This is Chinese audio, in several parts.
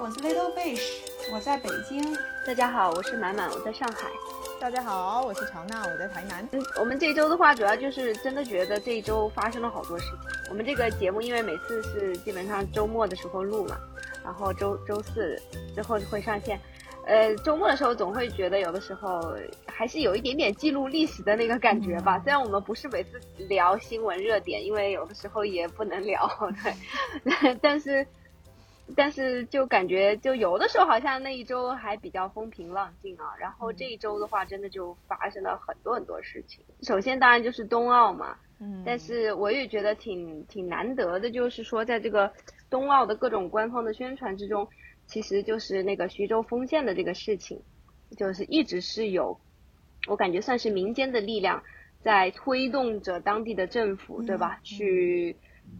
我是 Little Fish，我在北京。大家好，我是满满，我在上海。大家好，我是乔娜，我在台南。嗯，我们这周的话，主要就是真的觉得这一周发生了好多事情。我们这个节目因为每次是基本上周末的时候录嘛，然后周周四之后会上线。呃，周末的时候总会觉得有的时候还是有一点点记录历史的那个感觉吧。虽然我们不是每次聊新闻热点，因为有的时候也不能聊，对，但是但是就感觉就有的时候好像那一周还比较风平浪静啊。然后这一周的话，真的就发生了很多很多事情。首先当然就是冬奥嘛，嗯，但是我也觉得挺挺难得的，就是说在这个冬奥的各种官方的宣传之中。其实就是那个徐州丰县的这个事情，就是一直是有，我感觉算是民间的力量在推动着当地的政府，对吧？去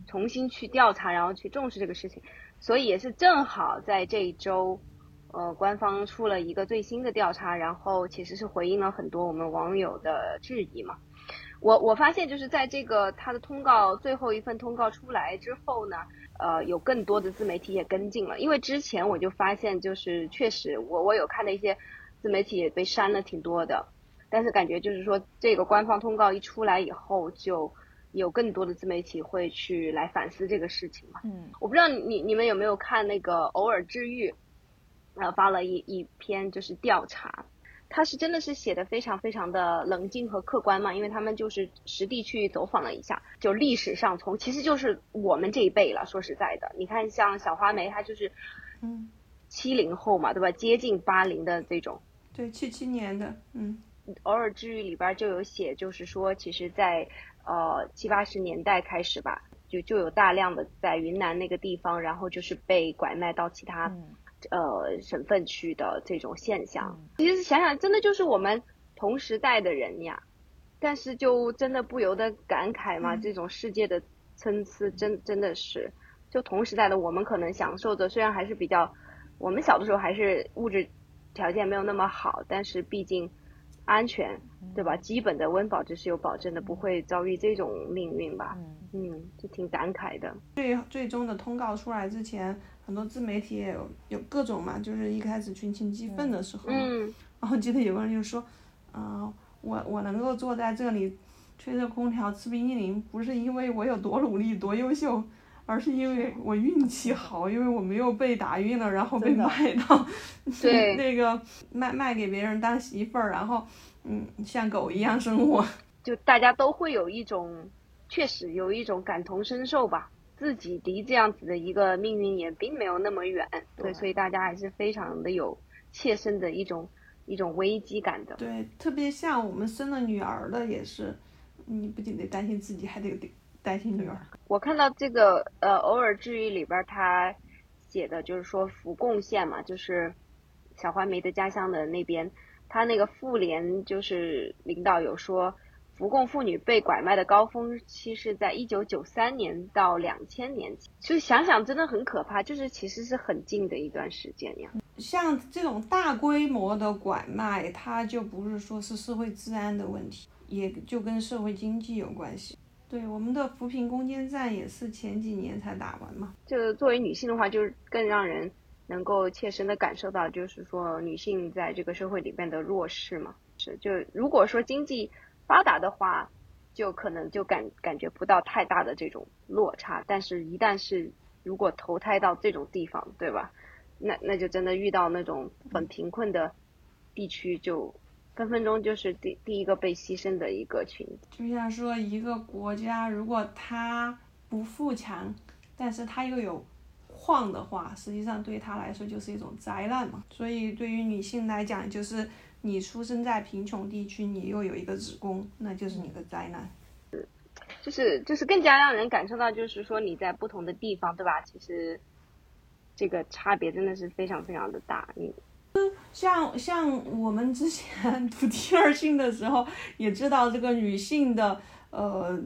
重新去调查，然后去重视这个事情。所以也是正好在这一周，呃，官方出了一个最新的调查，然后其实是回应了很多我们网友的质疑嘛。我我发现就是在这个他的通告最后一份通告出来之后呢。呃，有更多的自媒体也跟进了，因为之前我就发现，就是确实我我有看的一些自媒体也被删了挺多的，但是感觉就是说这个官方通告一出来以后，就有更多的自媒体会去来反思这个事情嘛。嗯，我不知道你你们有没有看那个偶尔治愈，呃发了一一篇就是调查。他是真的是写的非常非常的冷静和客观嘛，因为他们就是实地去走访了一下，就历史上从其实就是我们这一辈了。说实在的，你看像小花梅，她就是，嗯，七零后嘛，对吧？接近八零的这种。对，七七年的，嗯。偶尔治愈里边就有写，就是说，其实，在呃七八十年代开始吧，就就有大量的在云南那个地方，然后就是被拐卖到其他。呃，省份去的这种现象，其实想想，真的就是我们同时代的人呀。但是就真的不由得感慨嘛，这种世界的参差，真真的是，就同时代的我们可能享受的，虽然还是比较，我们小的时候还是物质条件没有那么好，但是毕竟安全，对吧？基本的温饱就是有保证的，不会遭遇这种命运吧？嗯，就挺感慨的。最最终的通告出来之前。很多自媒体也有有各种嘛，就是一开始群情激愤的时候，然后记得有个人就说，啊，我我能够坐在这里吹着空调吃冰激凌，不是因为我有多努力多优秀，而是因为我运气好，因为我没有被打晕了，然后被卖到 对那个卖卖给别人当媳妇儿，然后嗯像狗一样生活，就大家都会有一种确实有一种感同身受吧。自己离这样子的一个命运也并没有那么远，对，所以大家还是非常的有切身的一种一种危机感的。对，特别像我们生了女儿的也是，你不仅得担心自己，还得担心女儿。我看到这个呃，偶尔治愈里边他写的就是说福贡县嘛，就是小花梅的家乡的那边，他那个妇联就是领导有说。福贡妇女被拐卖的高峰期是在一九九三年到两千年，就想想真的很可怕，就是其实是很近的一段时间呀。像这种大规模的拐卖，它就不是说是社会治安的问题，也就跟社会经济有关系。对，我们的扶贫攻坚战也是前几年才打完嘛。就作为女性的话，就是更让人能够切身的感受到，就是说女性在这个社会里面的弱势嘛。是，就如果说经济。发达的话，就可能就感感觉不到太大的这种落差，但是一旦是如果投胎到这种地方，对吧？那那就真的遇到那种很贫困的地区，就分分钟就是第第一个被牺牲的一个群体。就像说一个国家，如果它不富强，但是它又有矿的话，实际上对他来说就是一种灾难嘛。所以对于女性来讲，就是。你出生在贫穷地区，你又有一个子宫，那就是你的灾难。是，就是就是更加让人感受到，就是说你在不同的地方，对吧？其实这个差别真的是非常非常的大。你，像像我们之前读第二性的时候，也知道这个女性的呃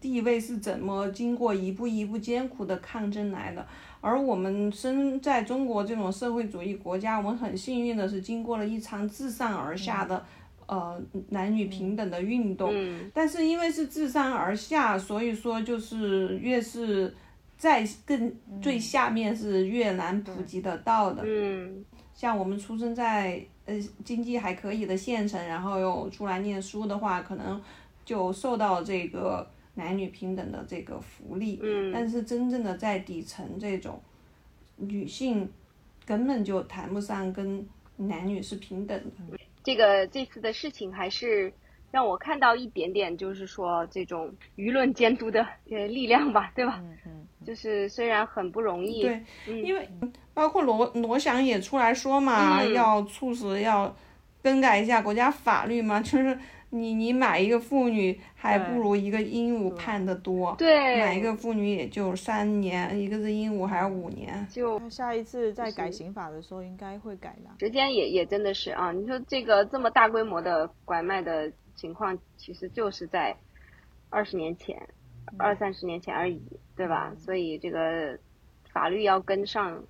地位是怎么经过一步一步艰苦的抗争来的。而我们生在中国这种社会主义国家，我们很幸运的是经过了一场自上而下的，呃，男女平等的运动。但是因为是自上而下，所以说就是越是在更最下面是越难普及得到的。嗯，像我们出生在呃经济还可以的县城，然后又出来念书的话，可能就受到这个男女平等的这个福利。嗯，但是真正的在底层这种女性根本就谈不上跟男女是平等的。这个这次的事情还是。让我看到一点点，就是说这种舆论监督的呃力量吧，对吧？嗯嗯。就是虽然很不容易，对，因为包括罗罗翔也出来说嘛，要促使要更改一下国家法律嘛，就是你你买一个妇女还不如一个鹦鹉判的多，对，买一个妇女也就三年，一个是鹦鹉还是五年，就下一次再改刑法的时候应该会改的。时间也也真的是啊，你说这个这么大规模的拐卖的。情况其实就是在二十年前、二三十年前而已，对吧？所以这个法律要跟上，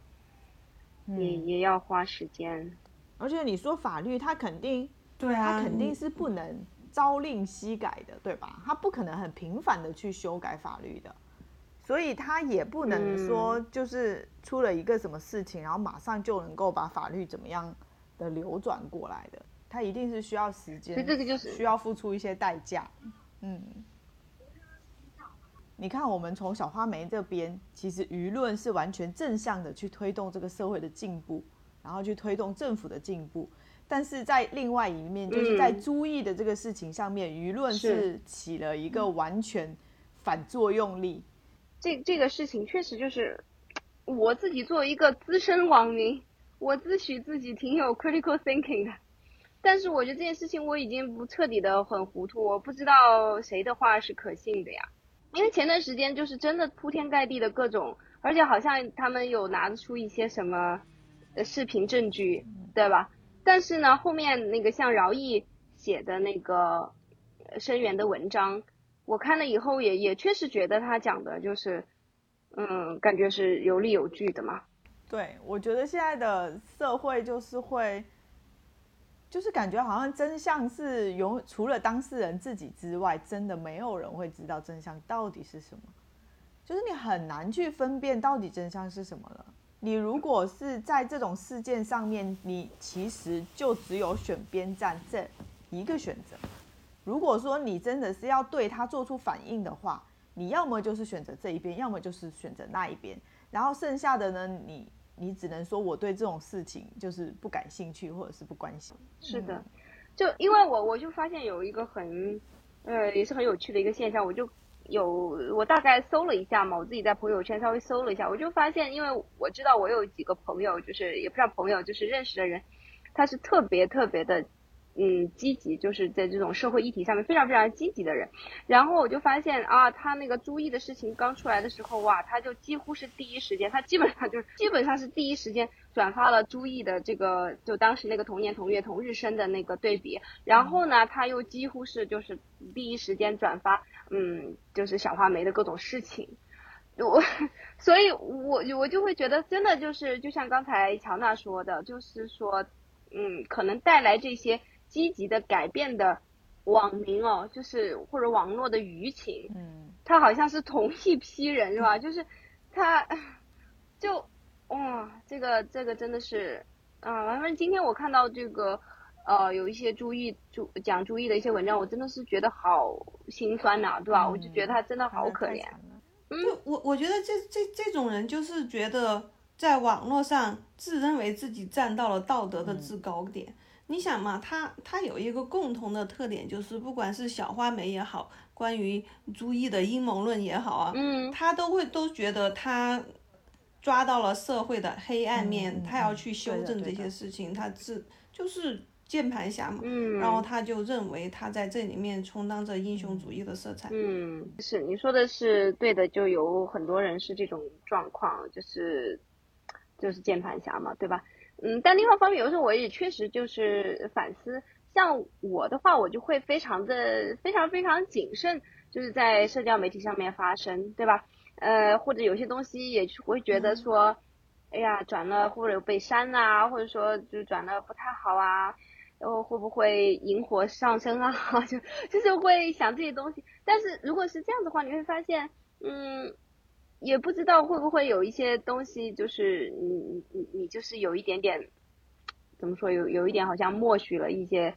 也也要花时间。而且你说法律，它肯定对啊，它肯定是不能朝令夕改的，对吧？它不可能很频繁的去修改法律的，所以它也不能说就是出了一个什么事情，然后马上就能够把法律怎么样的流转过来的。它一定是需要时间，所以这个就是需要付出一些代价。嗯，你看，我们从小花梅这边，其实舆论是完全正向的去推动这个社会的进步，然后去推动政府的进步。但是在另外一面，就是在朱意的这个事情上面，舆论是起了一个完全反作用力。这这个事情确实就是我自己作为一个资深网民，我自诩自己挺有 critical thinking 的。但是我觉得这件事情我已经不彻底的很糊涂，我不知道谁的话是可信的呀。因为前段时间就是真的铺天盖地的各种，而且好像他们有拿得出一些什么视频证据，对吧？但是呢，后面那个像饶毅写的那个声援的文章，我看了以后也也确实觉得他讲的就是，嗯，感觉是有理有据的嘛。对，我觉得现在的社会就是会。就是感觉好像真相是永除了当事人自己之外，真的没有人会知道真相到底是什么。就是你很难去分辨到底真相是什么了。你如果是在这种事件上面，你其实就只有选边站这一个选择。如果说你真的是要对他做出反应的话，你要么就是选择这一边，要么就是选择那一边。然后剩下的呢，你。你只能说我对这种事情就是不感兴趣，或者是不关心。是的，就因为我我就发现有一个很，呃，也是很有趣的一个现象，我就有我大概搜了一下嘛，我自己在朋友圈稍微搜了一下，我就发现，因为我知道我有几个朋友，就是也不知道朋友，就是认识的人，他是特别特别的。嗯，积极就是在这种社会议题上面非常非常积极的人，然后我就发现啊，他那个朱毅的事情刚出来的时候，哇，他就几乎是第一时间，他基本上就是基本上是第一时间转发了朱毅的这个，就当时那个同年同月同日生的那个对比，然后呢，他又几乎是就是第一时间转发，嗯，就是小花梅的各种事情，我，所以我我就会觉得真的就是就像刚才乔娜说的，就是说，嗯，可能带来这些。积极的改变的网民哦，就是或者网络的舆情，嗯，他好像是同一批人是吧？就是他，就哇，这个这个真的是啊，反正今天我看到这个呃有一些注意注讲注意的一些文章，我真的是觉得好心酸呐，对吧？我就觉得他真的好可怜。嗯，我我觉得这这这种人就是觉得在网络上自认为自己站到了道德的制高点。你想嘛，他他有一个共同的特点，就是不管是小花梅也好，关于朱毅的阴谋论也好啊，嗯，他都会都觉得他抓到了社会的黑暗面，他要去修正这些事情，他是就是键盘侠嘛，嗯，然后他就认为他在这里面充当着英雄主义的色彩，嗯，是你说的是对的，就有很多人是这种状况，就是就是键盘侠嘛，对吧？嗯，但另外一方面，有时候我也确实就是反思，像我的话，我就会非常的非常非常谨慎，就是在社交媒体上面发声，对吧？呃，或者有些东西也会觉得说，哎呀，转了或者被删啊，或者说就转了不太好啊，然后会不会引火上身啊？就就是会想这些东西。但是如果是这样的话，你会发现，嗯。也不知道会不会有一些东西，就是你你你你就是有一点点，怎么说有有一点好像默许了一些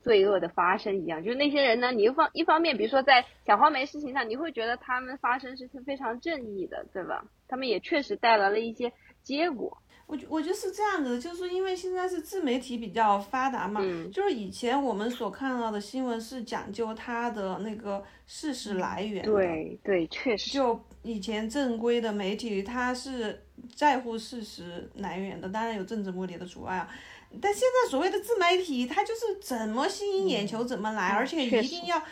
罪恶的发生一样。就是那些人呢，你一方一方面，比如说在小花梅事情上，你会觉得他们发生是非常正义的，对吧？他们也确实带来了一些结果。我觉我觉得是这样子的，就是因为现在是自媒体比较发达嘛，就是以前我们所看到的新闻是讲究它的那个事实来源的，对对，确实。就以前正规的媒体，它是在乎事实来源的，当然有政治目的的除外啊。但现在所谓的自媒体，它就是怎么吸引眼球怎么来，而且一定要。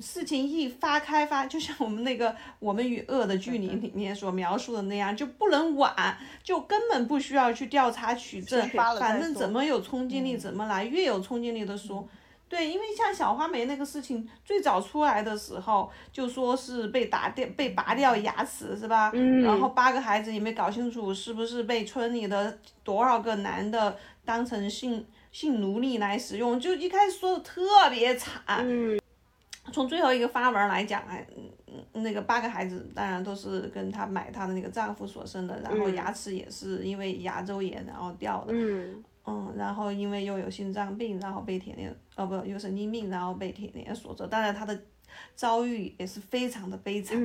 事情一发开发，就像我们那个《我们与恶的距离》里面所描述的那样，就不能晚，就根本不需要去调查取证，反正怎么有冲击力怎么来，越有冲击力的说。对，因为像小花梅那个事情最早出来的时候，就说是被打掉、被拔掉牙齿是吧？嗯。然后八个孩子也没搞清楚是不是被村里的多少个男的当成性性奴隶来使用，就一开始说的特别惨。嗯。从最后一个发文来讲，哎，那个八个孩子当然都是跟她买她的那个丈夫所生的，然后牙齿也是因为牙周炎然后掉的，嗯，嗯，然后因为又有心脏病，然后被铁链，哦不，有神经病，然后被铁链锁着，当然她的遭遇也是非常的悲惨。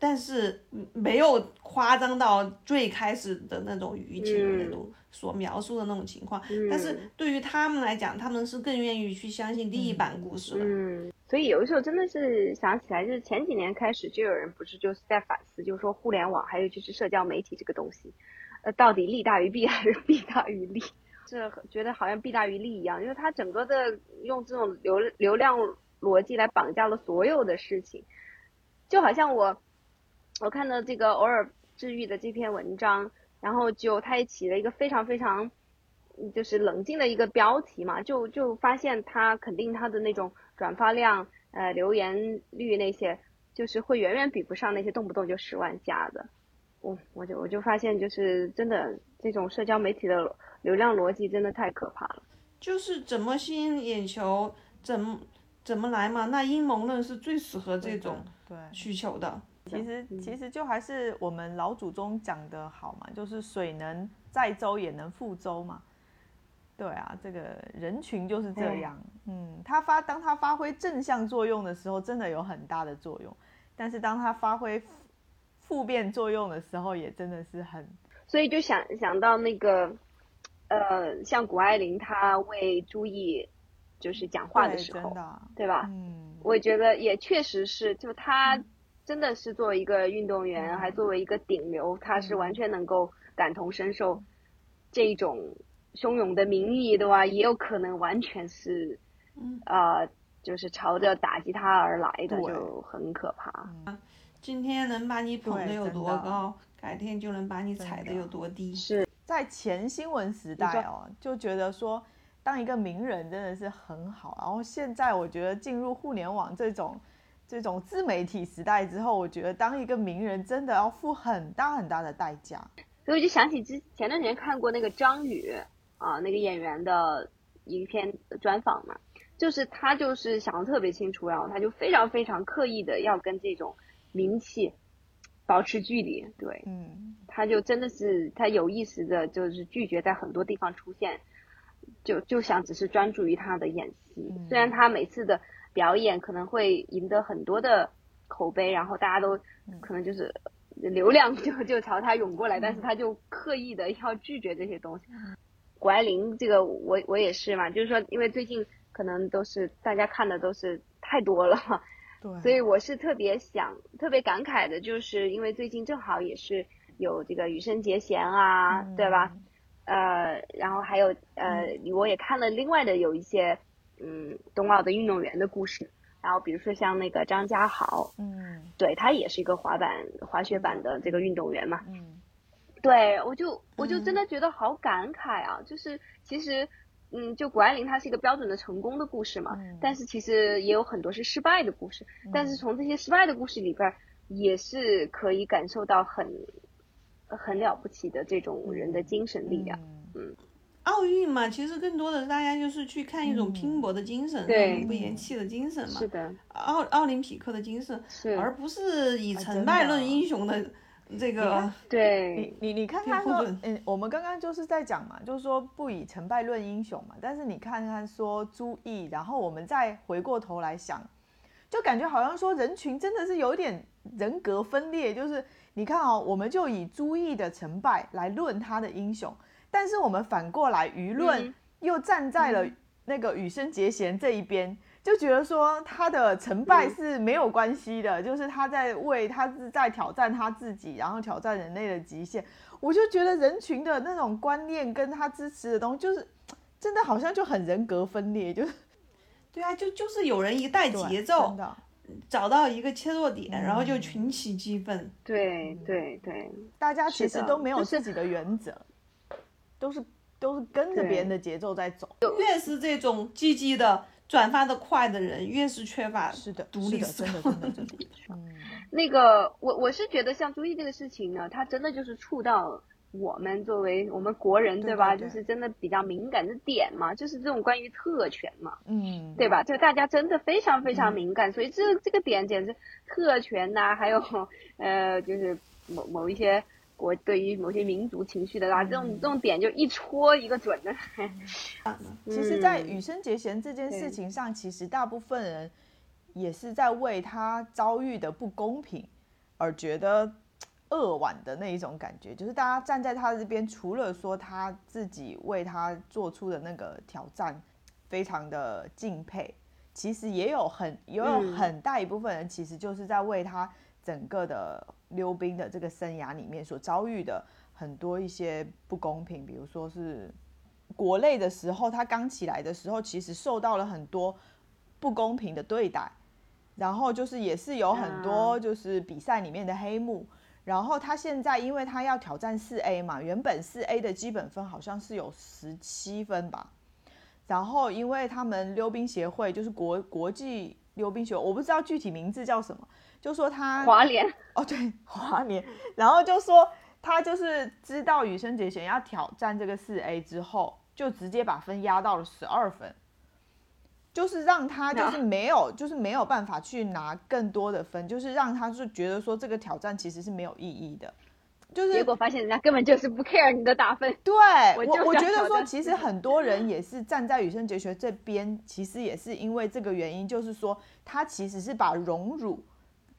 但是没有夸张到最开始的那种舆情的那种所描述的那种情况，但是对于他们来讲，他们是更愿意去相信第一版故事的。嗯，所以有的时候真的是想起来，就是前几年开始就有人不是就是在反思，就是说互联网还有就是社交媒体这个东西，呃，到底利大于弊还是弊大于利？是觉得好像弊大于利一样，因为它整个的用这种流流量逻辑来绑架了所有的事情，就好像我。我看到这个偶尔治愈的这篇文章，然后就他也起了一个非常非常，就是冷静的一个标题嘛，就就发现他肯定他的那种转发量、呃留言率那些，就是会远远比不上那些动不动就十万加的。我我就我就发现，就是真的这种社交媒体的流量逻辑真的太可怕了。就是怎么吸引眼球，怎么怎么来嘛？那阴谋论是最适合这种需求的。其实其实就还是我们老祖宗讲的好嘛，就是水能载舟也能覆舟嘛。对啊，这个人群就是这样。嗯，他发当他发挥正向作用的时候，真的有很大的作用；但是当他发挥负变作用的时候，也真的是很。所以就想想到那个，呃，像谷爱凌她为朱毅就是讲话的时候，对吧？嗯，我觉得也确实是，就他。真的是作为一个运动员，还作为一个顶流，他是完全能够感同身受这种汹涌的民意，的话？也有可能完全是，呃，就是朝着打击他而来的，就很可怕。今天能把你捧得有多高，改天就能把你踩得有多低。是在前新闻时代哦，就觉得说当一个名人真的是很好，然后现在我觉得进入互联网这种。这种自媒体时代之后，我觉得当一个名人真的要付很大很大的代价。所以我就想起之前段时间看过那个张宇啊，那个演员的一篇专访嘛，就是他就是想的特别清楚，然后他就非常非常刻意的要跟这种名气保持距离。对，嗯，他就真的是他有意识的，就是拒绝在很多地方出现，就就想只是专注于他的演戏。虽然他每次的。表演可能会赢得很多的口碑，然后大家都可能就是流量就就朝他涌过来，但是他就刻意的要拒绝这些东西。谷爱凌这个我我也是嘛，就是说因为最近可能都是大家看的都是太多了，对，所以我是特别想特别感慨的，就是因为最近正好也是有这个羽生结弦啊，对吧？呃，然后还有呃，我也看了另外的有一些。嗯，冬奥的运动员的故事，然后比如说像那个张家豪，嗯，对他也是一个滑板滑雪板的这个运动员嘛，嗯，对我就我就真的觉得好感慨啊，就是其实，嗯，就谷爱凌她是一个标准的成功的故事嘛，但是其实也有很多是失败的故事，但是从这些失败的故事里边，也是可以感受到很很了不起的这种人的精神力量，嗯。奥运嘛，其实更多的大家就是去看一种拼搏的精神，永不言弃的精神嘛。是的。奥奥林匹克的精神，而不是以成败论英雄的这个。对。你你你看他说，嗯，我们刚刚就是在讲嘛，就是说不以成败论英雄嘛。但是你看看说朱毅，然后我们再回过头来想，就感觉好像说人群真的是有点人格分裂，就是你看哦，我们就以朱毅的成败来论他的英雄。但是我们反过来，舆论又站在了那个羽生结弦这一边，就觉得说他的成败是没有关系的，就是他在为他是在挑战他自己，然后挑战人类的极限。我就觉得人群的那种观念跟他支持的东西，就是真的好像就很人格分裂，就是 对啊，就就是有人一带节奏，找到一个切入点，然后就群起激愤。对对对，大家其实都没有自己的原则。都是都是跟着别人的节奏在走，越是这种积极的转发的快的人，越是缺乏是的独立真的真的真的。嗯，那个我我是觉得像朱毅这个事情呢，他真的就是触到我们作为我们国人对吧？就是真的比较敏感的点嘛，就是这种关于特权嘛，嗯，对吧？就大家真的非常非常敏感，所以这这个点简直特权呐，还有呃，就是某某一些。国对于某些民族情绪的啦，这种这种点就一戳一个准的。其实，在羽生结弦这件事情上，其实大部分人也是在为他遭遇的不公平而觉得扼腕的那一种感觉。就是大家站在他这边，除了说他自己为他做出的那个挑战非常的敬佩，其实也有很也有很大一部分人，其实就是在为他整个的。溜冰的这个生涯里面所遭遇的很多一些不公平，比如说是国内的时候，他刚起来的时候，其实受到了很多不公平的对待，然后就是也是有很多就是比赛里面的黑幕，然后他现在因为他要挑战四 A 嘛，原本四 A 的基本分好像是有十七分吧，然后因为他们溜冰协会就是国国际溜冰协会，我不知道具体名字叫什么。就说他华联哦，对 华联，然后就说他就是知道羽生结弦要挑战这个四 A 之后，就直接把分压到了十二分，就是让他就是没有就是没有办法去拿更多的分，就是让他就觉得说这个挑战其实是没有意义的，就是结果发现人家根本就是不 care 你的打分。对我我觉得说其实很多人也是站在羽生结弦这边，其实也是因为这个原因，就是说他其实是把荣辱。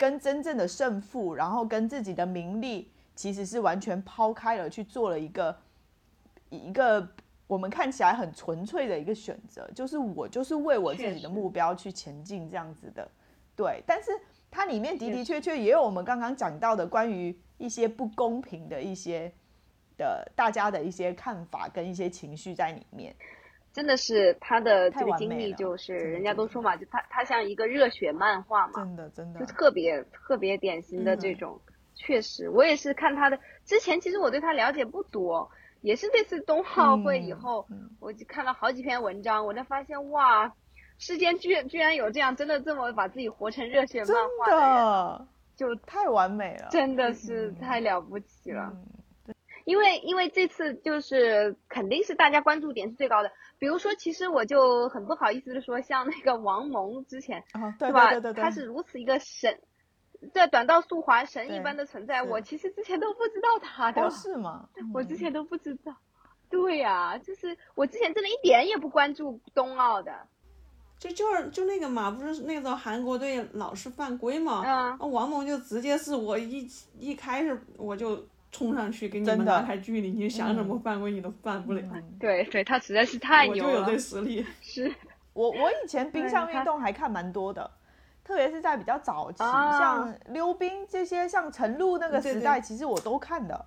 跟真正的胜负，然后跟自己的名利，其实是完全抛开了，去做了一个一个我们看起来很纯粹的一个选择，就是我就是为我自己的目标去前进这样子的，对。但是它里面的的确确也有我们刚刚讲到的关于一些不公平的一些的大家的一些看法跟一些情绪在里面。真的是他的这个经历，就是人家都说嘛，就他他像一个热血漫画嘛，真的真的，就特别特别典型的这种。确实，我也是看他的之前，其实我对他了解不多，也是这次冬奥会以后，我就看了好几篇文章，我才发现哇，世间居然居然有这样真的这么把自己活成热血漫画的人，就太完美了，真的是太了不起了。因为因为这次就是肯定是大家关注点是最高的，比如说，其实我就很不好意思的说，像那个王蒙之前，对吧？对对对，他是如此一个神，在短道速滑神一般的存在，我其实之前都不知道他的，是吗？我之前都不知道，对呀，就是我之前真的一点也不关注冬奥的，就就是就那个嘛，不是那个韩国队老是犯规嘛，啊，王蒙就直接是我一一开始我就。冲上去给你们拉开距离，你想怎么犯规你都犯不了。对对，他实在是太牛了。我就有这实力。是我我以前冰上运动还看蛮多的，特别是在比较早期，像溜冰这些，像陈露那个时代，其实我都看的。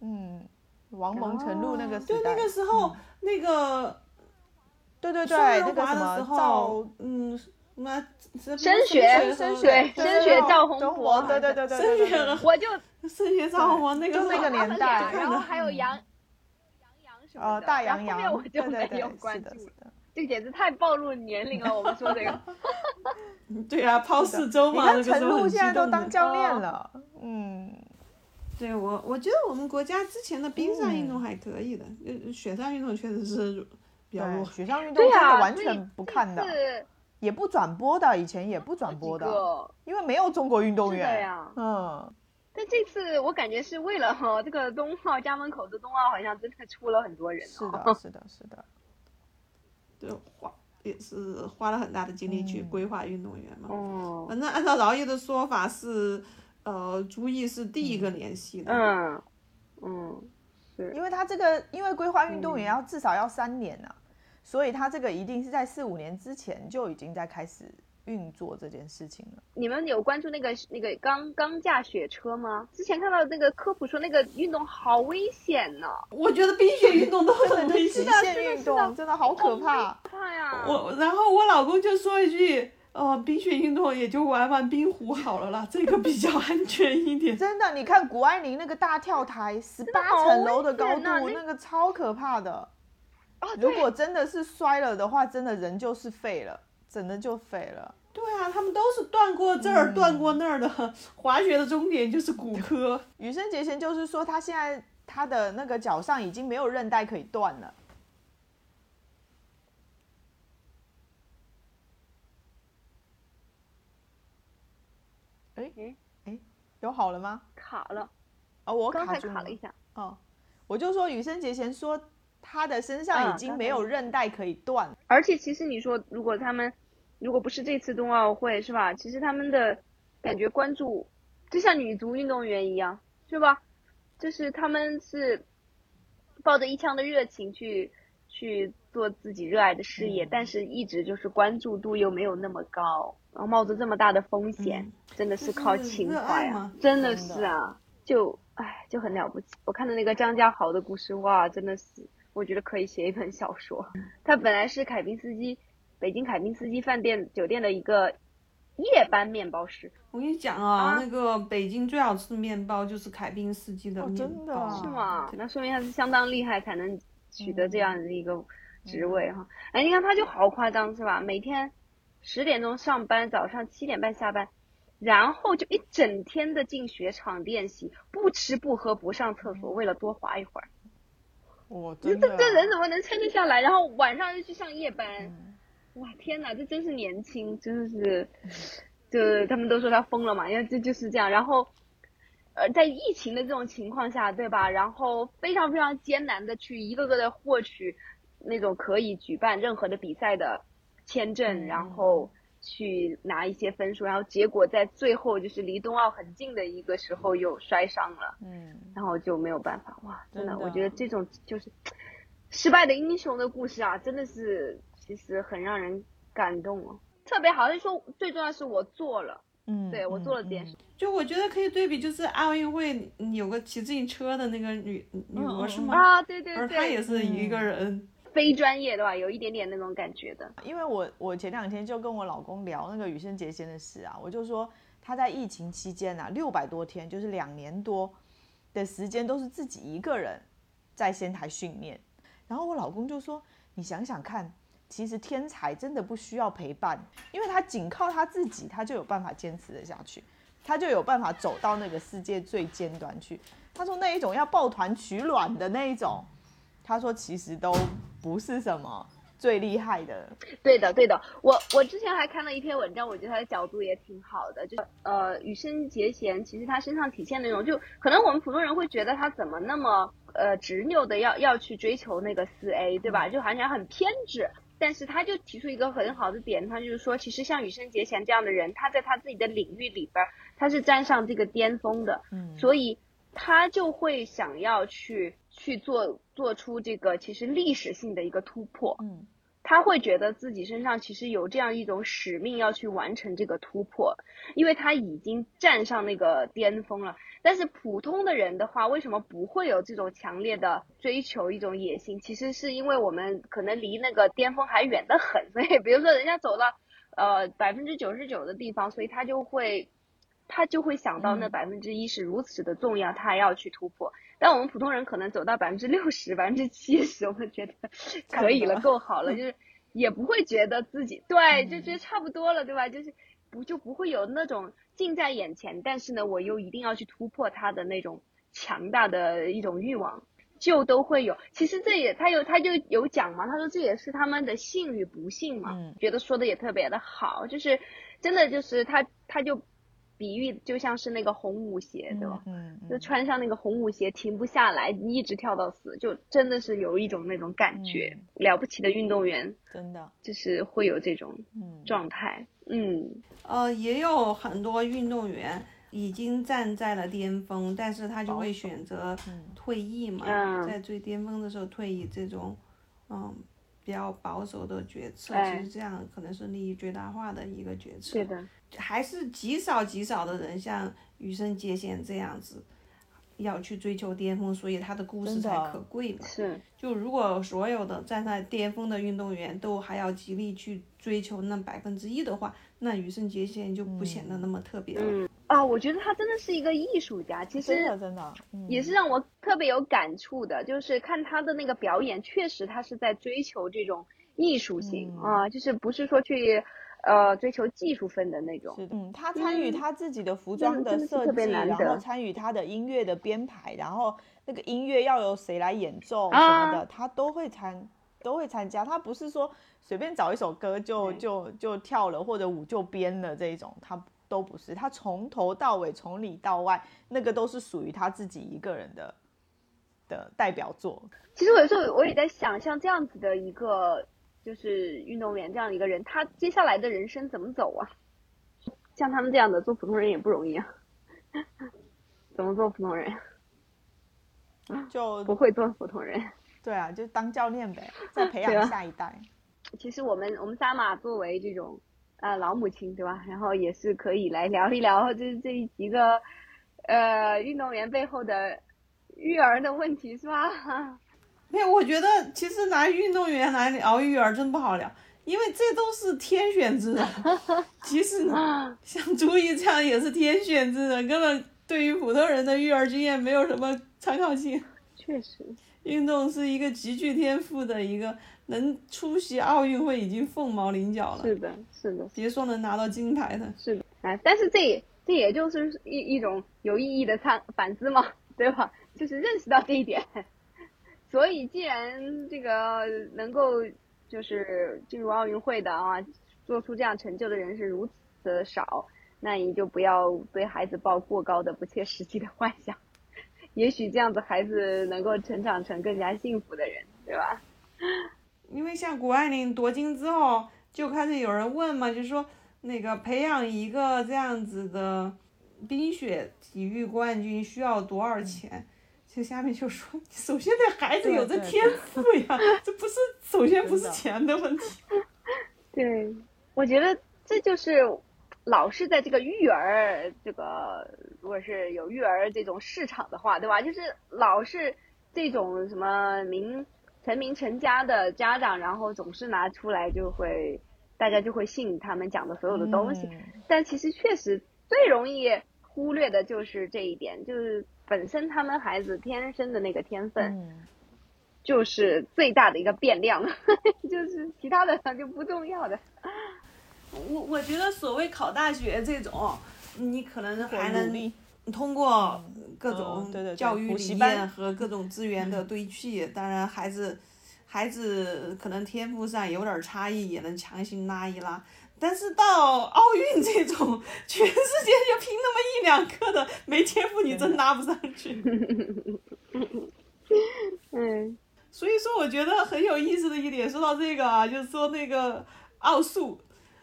嗯，王蒙、陈露那个时代。对那个时候，那个，对对对，那个什么赵，嗯。那升学，升学，升学赵红博，对对对对，升学，我就升学赵红博那个那个年代，然后还有杨杨洋什么的，大杨洋，后面我就没有关注了。这简直太暴露年龄了，我们说这个。对啊，抛四周嘛，你看陈露现在都当教练了，嗯。对我，我觉得我们国家之前的冰上运动还可以的，呃，雪上运动确实是比较弱。雪上运动真的完全不看的，也不转播的，以前也不转播的，因为没有中国运动员。嗯。但这次我感觉是为了哈这个冬奥家门口的冬奥，好像真的出了很多人。是的，是的，是的。对，花也是花了很大的精力去规划运动员嘛。哦。反正按照饶毅的说法是，呃，朱毅是第一个联系的。嗯。嗯。是。因为他这个，因为规划运动员要至少要三年呢，所以他这个一定是在四五年之前就已经在开始。运作这件事情了，你们有关注那个那个钢钢架雪车吗？之前看到那个科普说那个运动好危险呢。我觉得冰雪运动都很危险，极限运动真的好可怕。怕呀！我然后我老公就说一句：“哦，冰雪运动也就玩玩冰壶好了啦，这个比较安全一点。”真的，你看谷爱凌那个大跳台，十八层楼的高度，那个超可怕的。如果真的是摔了的话，真的人就是废了。真的就废了。对啊，他们都是断过这儿，断过那儿的。滑雪的终点就是骨科。羽生结弦就是说，他现在他的那个脚上已经没有韧带可以断了。哎哎哎，有好了吗？卡了。哦，我卡住了。卡了一下。哦，我就说羽生结弦说。他的身上已经没有韧带可以断，而且其实你说，如果他们如果不是这次冬奥会，是吧？其实他们的感觉关注，就像女足运动员一样，是吧？就是他们是抱着一腔的热情去去做自己热爱的事业，但是一直就是关注度又没有那么高，然后冒着这么大的风险，真的是靠情怀啊，真的是啊，就唉就很了不起。我看的那个张家豪的故事，哇，真的是。我觉得可以写一本小说。他本来是凯宾斯基，北京凯宾斯基饭店酒店的一个夜班面包师。我跟你讲啊，那个北京最好吃的面包就是凯宾斯基的面包。真的？是吗？那说明他是相当厉害，才能取得这样的一个职位哈。哎，你看他就好夸张是吧？每天十点钟上班，早上七点半下班，然后就一整天的进雪场练习，不吃不喝不上厕所，为了多滑一会儿。这这这人怎么能撑得下来？然后晚上又去上夜班，哇天哪，这真是年轻，真的是，就他们都说他疯了嘛，因为这就是这样。然后，呃，在疫情的这种情况下，对吧？然后非常非常艰难的去一个个的获取那种可以举办任何的比赛的签证，然后。去拿一些分数，然后结果在最后就是离冬奥很近的一个时候又摔伤了，嗯，然后就没有办法，哇，真的，我觉得这种就是失败的英雄的故事啊，真的是其实很让人感动哦。特别好像说最重要是我做了，嗯，对我做了这件事，就我觉得可以对比，就是奥运会有个骑自行车的那个女女模是吗？啊，对对对，而她也是一个人。非专业的吧，有一点点那种感觉的。因为我我前两天就跟我老公聊那个羽生结弦的事啊，我就说他在疫情期间啊，六百多天，就是两年多的时间都是自己一个人在仙台训练。然后我老公就说：“你想想看，其实天才真的不需要陪伴，因为他仅靠他自己，他就有办法坚持的下去，他就有办法走到那个世界最尖端去。”他说：“那一种要抱团取暖的那一种。”他说：“其实都不是什么最厉害的。”对的，对的。我我之前还看了一篇文章，我觉得他的角度也挺好的。就呃，羽生结弦，其实他身上体现那种，就可能我们普通人会觉得他怎么那么呃执拗的要要去追求那个四 A，对吧？就好像很偏执。但是他就提出一个很好的点，他就是说，其实像羽生结弦这样的人，他在他自己的领域里边，他是站上这个巅峰的。嗯。所以他就会想要去。去做做出这个其实历史性的一个突破，嗯，他会觉得自己身上其实有这样一种使命要去完成这个突破，因为他已经站上那个巅峰了。但是普通的人的话，为什么不会有这种强烈的追求一种野心？其实是因为我们可能离那个巅峰还远得很，所以比如说人家走到呃百分之九十九的地方，所以他就会他就会想到那百分之一是如此的重要，他还要去突破。但我们普通人可能走到百分之六十、百分之七十，我们觉得 可以了，够好了，就是也不会觉得自己对，就觉得差不多了，对吧？就是不就不会有那种近在眼前，但是呢，我又一定要去突破它的那种强大的一种欲望，就都会有。其实这也他有他就有讲嘛，他说这也是他们的幸与不幸嘛，觉得说的也特别的好，就是真的就是他他就。比喻就像是那个红舞鞋，对吧？嗯，就穿上那个红舞鞋停不下来，一直跳到死，就真的是有一种那种感觉。了不起的运动员，真的就是会有这种状态。嗯，呃，也有很多运动员已经站在了巅峰，但是他就会选择退役嘛，在最巅峰的时候退役，这种嗯比较保守的决策，其实这样可能是利益最大化的一个决策。对的。还是极少极少的人像羽生结弦这样子，要去追求巅峰，所以他的故事才可贵嘛。是，就如果所有的站在巅峰的运动员都还要极力去追求那百分之一的话，那羽生结弦就不显得那么特别了。嗯啊，我觉得他真的是一个艺术家，其实真的真的也是让我特别有感触的，就是看他的那个表演，确实他是在追求这种艺术性啊，就是不是说去。呃，追求技术分的那种，是的，嗯，他参与他自己的服装的设计，然后参与他的音乐的编排，然后那个音乐要由谁来演奏什么的，他都会参都会参加。他不是说随便找一首歌就就就跳了或者舞就编了这一种，他都不是。他从头到尾，从里到外，那个都是属于他自己一个人的的代表作。其实我有时候我也在想，像这样子的一个。就是运动员这样一个人，他接下来的人生怎么走啊？像他们这样的做普通人也不容易啊。怎么做普通人？就不会做普通人。对啊，就当教练呗，再 培养下一代。其实我们我们仨嘛，作为这种呃老母亲，对吧？然后也是可以来聊一聊，就是这一个呃运动员背后的育儿的问题，是吧？哎，我觉得其实拿运动员来聊育儿真不好聊，因为这都是天选之人。其实像朱毅这样也是天选之人，根本对于普通人的育儿经验没有什么参考性。确实，运动是一个极具天赋的一个，能出席奥运会已经凤毛麟角了。是的，是的，别说能拿到金牌的。是的，哎，但是这也这也就是一一种有意义的参反思嘛，对吧？就是认识到这一点。所以，既然这个能够就是进入奥运会的啊，做出这样成就的人是如此的少，那你就不要对孩子抱过高的不切实际的幻想。也许这样子孩子能够成长成更加幸福的人，对吧？因为像谷爱凌夺金之后，就开始有人问嘛，就说那个培养一个这样子的冰雪体育冠军需要多少钱？就下面就说，首先这孩子有这天赋呀，这不是首先不是钱的问题。对，我觉得这就是老是在这个育儿这个，如果是有育儿这种市场的话，对吧？就是老是这种什么名成名成家的家长，然后总是拿出来就会大家就会信他们讲的所有的东西，但其实确实最容易忽略的就是这一点，就是。本身他们孩子天生的那个天分，就是最大的一个变量，就是其他的就不重要的。我我觉得所谓考大学这种，你可能还能通过各种教育理念和各种资源的堆砌，当然孩子孩子可能天赋上有点差异，也能强行拉一拉。但是到奥运这种全世界就拼那么一两个的没天赋，你真拉不上去。嗯，所以说我觉得很有意思的一点，说到这个啊，就是说那个奥数，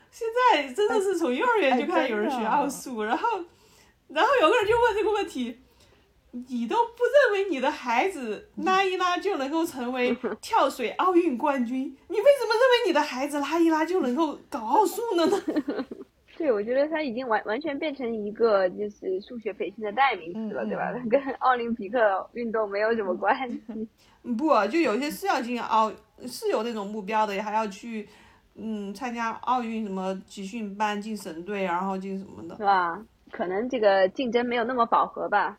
现在真的是从幼儿园就开始有人学奥数，然后，然后有个人就问这个问题。你都不认为你的孩子拉一拉就能够成为跳水奥运冠军，你为什么认为你的孩子拉一拉就能够搞奥数了呢？对，我觉得他已经完完全变成一个就是数学培训的代名词了，对吧？跟奥林匹克运动没有什么关系。不，就有些是要进奥，是有那种目标的，还要去嗯参加奥运什么集训班，进省队，然后进什么的，是吧？可能这个竞争没有那么饱和吧。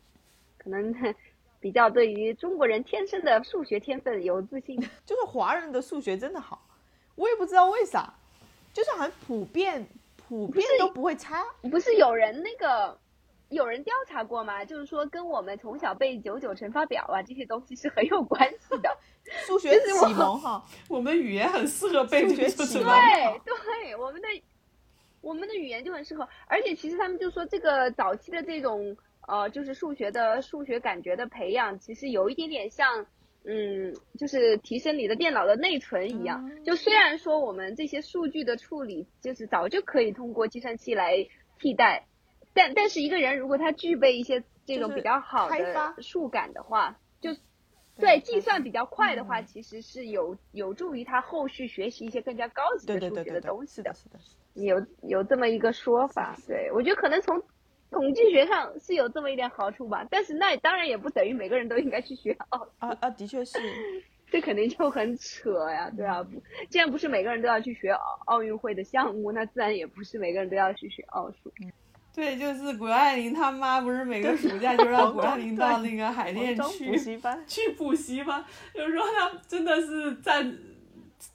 可能 比较对于中国人天生的数学天分有自信，就是华人的数学真的好，我也不知道为啥，就是很普遍，普遍都不会差。不是有人那个有人调查过吗？就是说跟我们从小背九九乘法表啊这些东西是很有关系的。数学启蒙哈，我们语言很适合背数学九九乘启蒙法表。对对，我们的我们的语言就很适合，而且其实他们就说这个早期的这种呃，就是数学的数学感觉的培养，其实有一点点像。嗯，就是提升你的电脑的内存一样。就虽然说我们这些数据的处理，就是早就可以通过计算器来替代，但但是一个人如果他具备一些这种比较好的数感的话，就对对计算比较快的话，其实是有有助于他后续学习一些更加高级的数学的东西的。是的，是的，是的有有这么一个说法，对我觉得可能从统计学上是有这么一点好处吧，但是那当然也不等于每个人都应该去学奥数，啊啊，的确是，这肯定就很扯呀，对啊，不，既然不是每个人都要去学奥奥运会的项目，那自然也不是每个人都要去学奥数。对，就是谷爱凌他妈不是每个暑假就让谷爱凌到那个海淀去补习班，去补习班？就是说她真的是占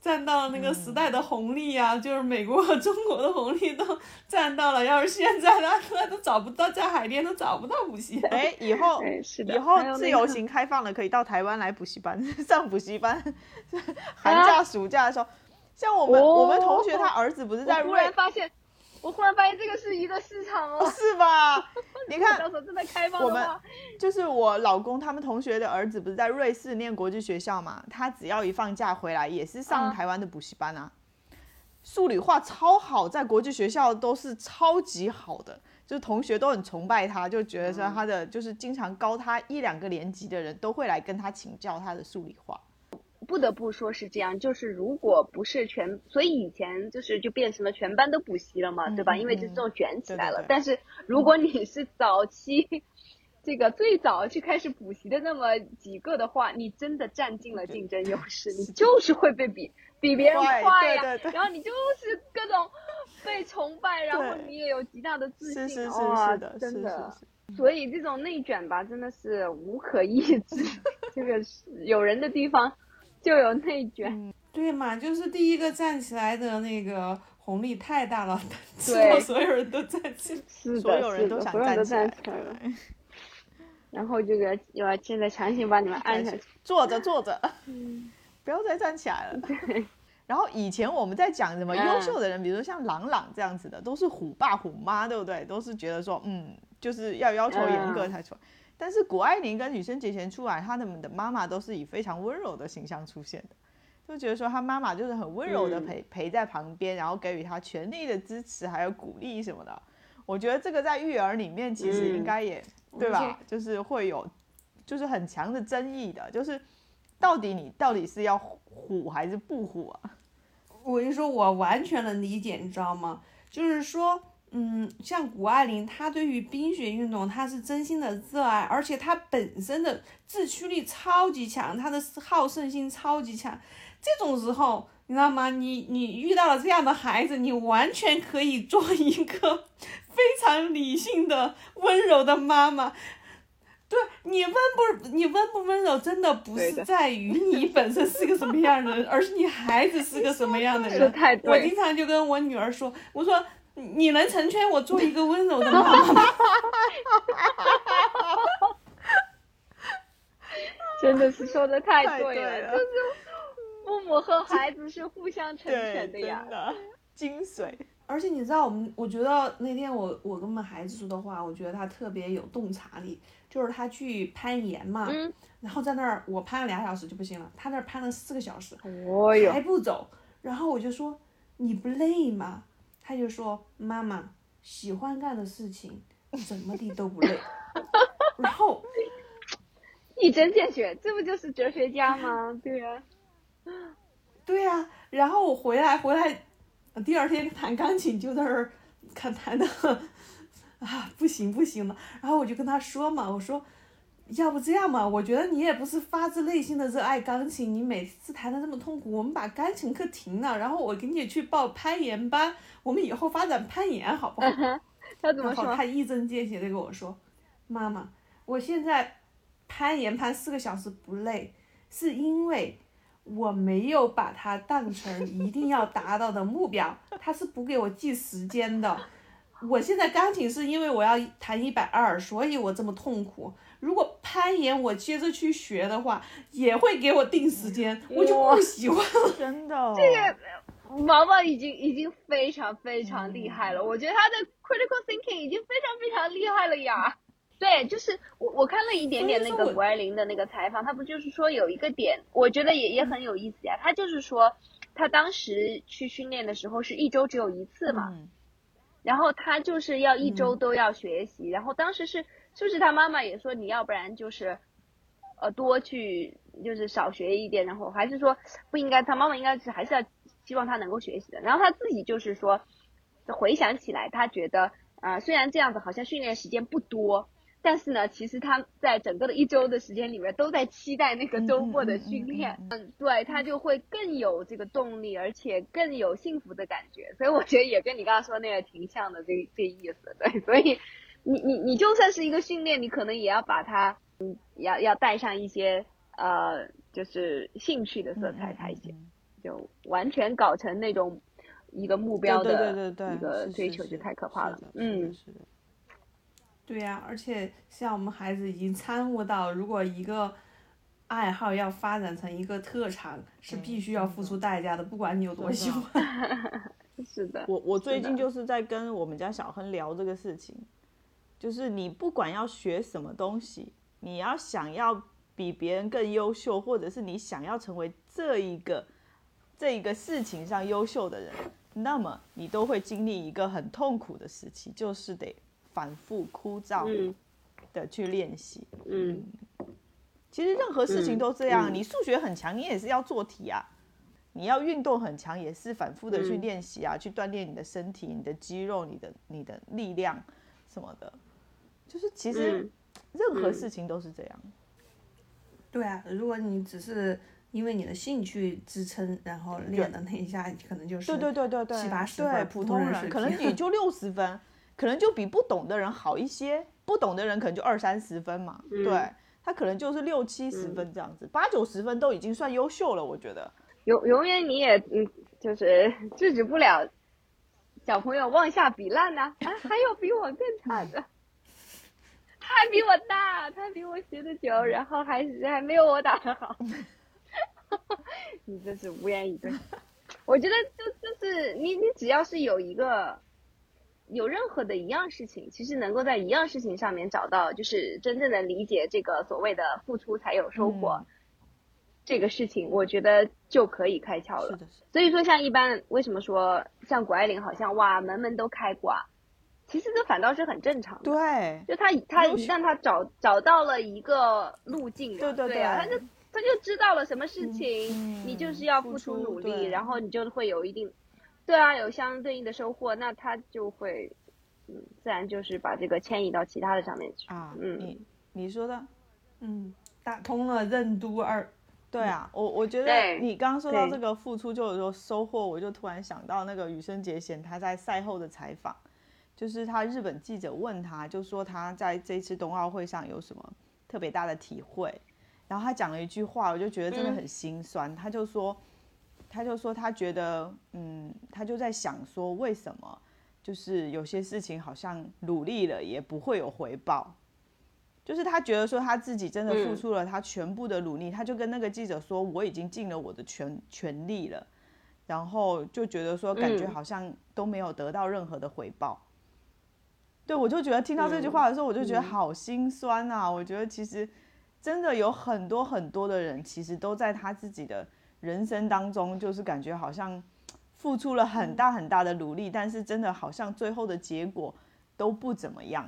占到了那个时代的红利呀、就是美国和中国的红利都占到了。要是现在他他都找不到，在海淀都找不到补习班。哎，以后以后自由行开放了，可以到台湾来补习班 上补习班，寒假暑假的时候，像我们我们同学他儿子不是在瑞然发现，我忽然发现这个是一个市场哦，是吧？你看到时候真的开放我们，就是我老公他们同学的儿子不是在瑞士念国际学校嘛，他只要一放假回来也是上啊台湾的补习班啊，数理化超好，在国际学校都是超级好的，就是同学都很崇拜他，就觉得说他的就是经常高他一两个年级的人都会来跟他请教他的数理化。不得不说是这样，就是如果不是全，所以以前就是就变成了全班都补习了嘛，对吧？嗯因为就这种卷起来了。对对对但是如果你是早期，这个最早去开始补习的那么几个的话，你真的占尽了竞争优势，你就是会被比比别人快快呀，对对对然后你就是各种被崇拜，然后你也有极大的自信，是是是哇是的，是是真的。是。所以这种内卷吧，真的是无可抑制。这个是有人的地方就有内卷。对嘛，就是第一个站起来的那个红利太大了，之 对后所有人都站起来。所有人都想所有人都站起来站起来了。然后这个又要现在强行把你们按下去。坐着坐着，嗯不要再站起来了。然后以前我们在讲什么优秀嗯的人，比如说像朗朗这样子的，都是虎爸虎妈，对不对？都是觉得说，嗯，就是要要求严格嗯才出来。但是谷爱凌跟羽生结弦出来，他们的妈妈都是以非常温柔的形象出现的，就觉得说他妈妈就是很温柔的嗯陪、陪在旁边，然后给予他全力的支持还有鼓励什么的。我觉得这个在育儿里面其实应嗯该也、对吧？就是会有，就是很强的争议的，就是到底你到底是要虎还是不虎啊？我跟你说，我完全能理解，你知道吗？就是说，嗯，像谷爱凌，她对于冰雪运动，她是真心的热爱，而且她本身的自驱力超级强，她的好胜心超级强。这种时候，你知道吗？你你遇到了这样的孩子，你完全可以做一个 非常理性的、温柔的妈妈。对你温不你温不温柔，真的不是在于你本身是个什么样的人，而是你孩子是个什么样的人。我经，常就跟我女儿说，我说你能成全我做一个温柔的妈妈吗？真的是说的太太对对了就是父母和孩子是互相成，全的呀。的精髓。而且你知道，我们我觉得那天我我跟我们孩子说的话，我觉得他特别有洞察力，就是他去攀岩嘛，嗯，然后在那儿我攀了俩小时就不行了，他那儿攀了四个小时，哦哟还，不走，然后我就说你不累吗？他就说妈妈喜欢干的事情怎么地都不累，然后 一针见血，这不就是哲学家吗？对呀、对呀、然后我回来回来，第二天弹钢琴就在那儿看弹的 啊不行不行了，然后我就跟他说嘛，我说要不这样嘛，我觉得你也不是发自内心的热爱钢琴，你每次弹的这么痛苦，我们把钢琴课停了，然后我给你去报攀岩班，我们以后发展攀岩好不好？他怎么说？他一针见血的跟我说：“妈妈，我现在攀岩攀四个小时不累，是因为我没有把它当成一定要达到的目标，他是不给我记时间的。我现在钢琴是因为我要弹一百二，所以我这么痛苦。如果攀岩我接着去学的话，也会给我定时间，我就不喜欢了。真的，这个毛毛已经已经非常非常厉害了。我觉得他的 critical thinking 已经非常非常厉害了呀。对，就是我我看了一点点那个谷爱凌的那个采访，他不就是说有一个点，我觉得也也很有意思呀。他就是说，他当时去训练的时候是一周只有一次嘛，然后他就是要一周都要学习，然后当时是就是他妈妈也说你要不然就是，呃多去就是少学一点，然后还是说不应该，他妈妈应该是还是要希望他能够学习的，然后他自己就是说回想起来，他觉得啊虽然这样子好像训练时间不多。但是呢，其实他在整个的一周的时间里面都在期待那个周末的训练，嗯，对他就会更有这个动力，而且更有幸福的感觉。所以我觉得也跟你刚刚说那个挺像的，这这意思。对，所以你你你就算是一个训练，你可能也要把它，嗯，要要带上一些呃，就是兴趣的色彩才行，就完全搞成那种一个目标的一个追求就太可怕了。嗯。对呀，而且像我们孩子已经参悟到，如果一个爱好要发展成一个特长，是必须要付出代价的，不管你有多喜欢。是的。我我最近就是在跟我们家小亨聊这个事情，就是你不管要学什么东西，你要想要比别人更优秀，或者是你想要成为这一个这一个事情上优秀的人，那么你都会经历一个很痛苦的时期，就是得。反复枯燥的去练习，嗯，其实任何事情都这样。你数学很强，你也是要做题啊；你要运动很强，也是反复的去练习啊，去锻炼你的身体、你的肌肉、你的你的力量什么的。就是其实任何事情都是这样。对啊，如果你只是因为你的兴趣支撑，然后练的那一下，可能就是对对对对对七八十分，普通人可能也 就六十分。可能就比不懂的人好一些，不懂的人可能就二三十分嘛，对他可能就是六七十分这样子，八九十分都已经算优秀了，我觉得。永永远你也嗯，就是制止不了小朋友往下比烂呢，啊，还有比我更惨的，他比我大，他比我学的久，然后还还没有我打的好，你真是无言以对。我觉得就就是你你只要是有一个。有任何的一样事情，其实能够在一样事情上面找到，就是真正的理解这个所谓的付出才有收获，这个事情，我觉得就可以开窍了。所以说，像一般为什么说像谷爱凌好像哇门门都开挂，其实这反倒是很正常的。对，就他他一旦他找找到了一个路径，对对对啊，他就他就知道了什么事情，你就是要付出努力，然后你就会有一定。对啊，有相对应的收获，那他就会，嗯，自然就是把这个迁移到其他的上面去啊。嗯，你你说的，嗯，打通了任督二。对啊，我我觉得你刚刚说到这个付出就有说收获，我就突然想到那个羽生结弦他在赛后的采访，就是他日本记者问他，就说他在这次冬奥会上有什么特别大的体会，然后他讲了一句话，我就觉得真的很心酸，他就说。他就说，他觉得，嗯，他就在想说，为什么就是有些事情好像努力了也不会有回报，就是他觉得说他自己真的付出了他全部的努力，他就跟那个记者说，我已经尽了我的全全力了，然后就觉得说，感觉好像都没有得到任何的回报。对我就觉得听到这句话的时候，我就觉得好心酸啊！我觉得其实真的有很多很多的人，其实都在他自己的。人生当中，就是感觉好像付出了很大很大的努力，但是真的好像最后的结果都不怎么样。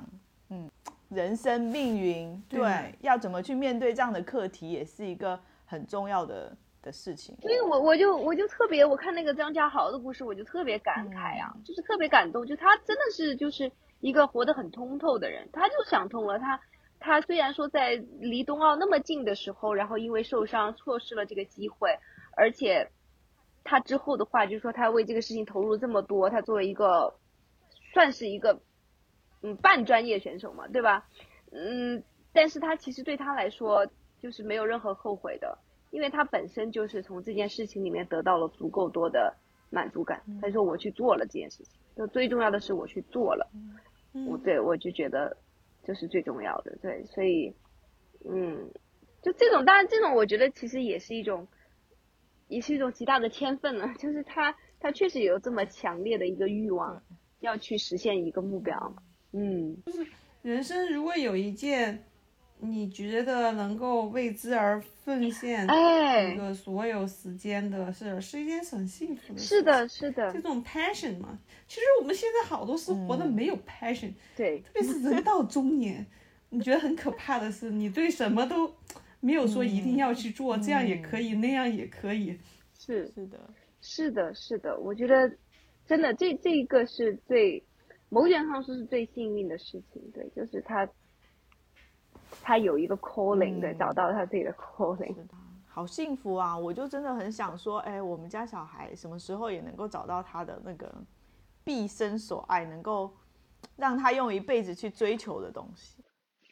嗯，人生命运，对，要怎么去面对这样的课题，也是一个很重要的的事情。所以我我就我就特别，我看那个张家豪的故事，我就特别感慨啊，就是特别感动，就他真的是就是一个活得很通透的人，他就想通了，他他虽然说在离冬奥那么近的时候，然后因为受伤错失了这个机会。而且，他之后的话，就是说他为这个事情投入这么多，他作为一个，算是一个，嗯，半专业选手嘛，对吧？嗯，但是他其实对他来说，就是没有任何后悔的，因为他本身就是从这件事情里面得到了足够多的满足感。他说我去做了这件事情，就最重要的是我去做了，我对我就觉得这是最重要的，对，所以嗯，就这种当然这种我觉得其实也是一种，也是一种极大的天分了，就是他他确实有这么强烈的一个欲望，要去实现一个目标，嗯，就是人生如果有一件。你觉得能够为之而奉献一个所有时间的事，是一件很幸福的事。是的，是的，这种 passion 嘛。其实我们现在好多是活的没有 passion，对，特别是人到中年，你觉得很可怕的是，你对什么都没有说一定要去做，这样也可以，那样也可以。是是的，是的，是的，我觉得真的这这一个是最某种上说是最幸运的事情，对，就是他。他有一个 calling，对，找到他自己的 calling，好幸福啊！我就真的很想说，哎，我们家小孩什么时候也能够找到他的那个毕生所爱，能够让他用一辈子去追求的东西。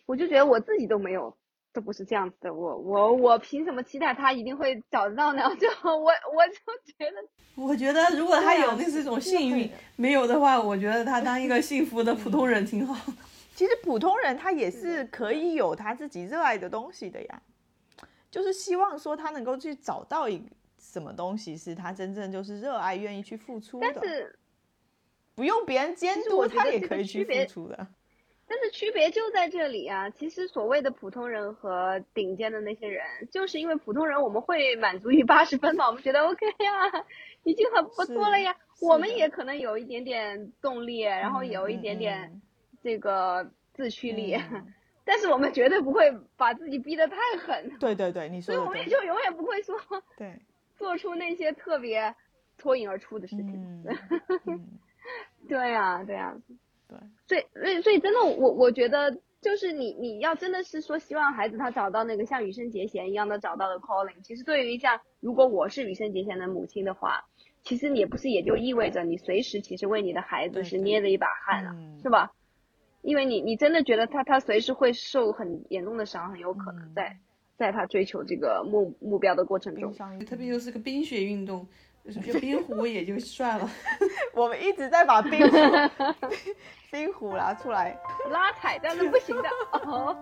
我就觉得我自己都没有，都不是这样子的。我我我凭什么期待他一定会找得到呢？就我我就觉得，我觉得如果他有，那是一种幸运；没有的话，我觉得他当一个幸福的普通人挺好。其实普通人他也是可以有他自己热爱的东西的呀，就是希望说他能够去找到一什么东西是他真正就是热爱、愿意去付出的。但是不用别人监督，他也可以去付出的。但是区别就在这里啊！其实所谓的普通人和顶尖的那些人，就是因为普通人我们会满足于八十分嘛，我们觉得 OK 呀，已经很不错了呀。我们也可能有一点点动力，然后有一点点。这个自驱力，但是我们绝对不会把自己逼得太狠。对对对，你说。所以我们也就永远不会说 对 做出那些特别脱颖而出的事情。对呀，对呀。对。所以，所以，所以，真的，我我觉得，就是你，你要真的是说，希望孩子他找到那个像羽生结弦一样的找到的 calling。其实，对于像如果我是羽生结弦的母亲的话，其实也不是也就意味着你随时其实为你的孩子是捏着一把汗啊，是吧？因为你，你真的觉得他，他随时会受很严重的伤，很有可能在，在他追求这个目目标的过程中，特别又是个冰雪运动，就冰壶也就算了。我们一直在把冰壶 冰壶拿出来拉踩，但是不行的。哦，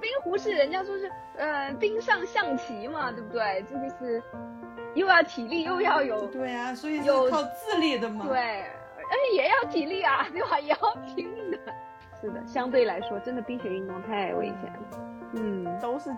冰壶是人家说是，呃，冰上象棋嘛，对不对？这个是又要体力又要有，对啊，所以是靠智力的嘛。对，而且也要体力啊，对吧？也要拼命的。是的，相对来说，真的冰雪运动太危险了。嗯，都是。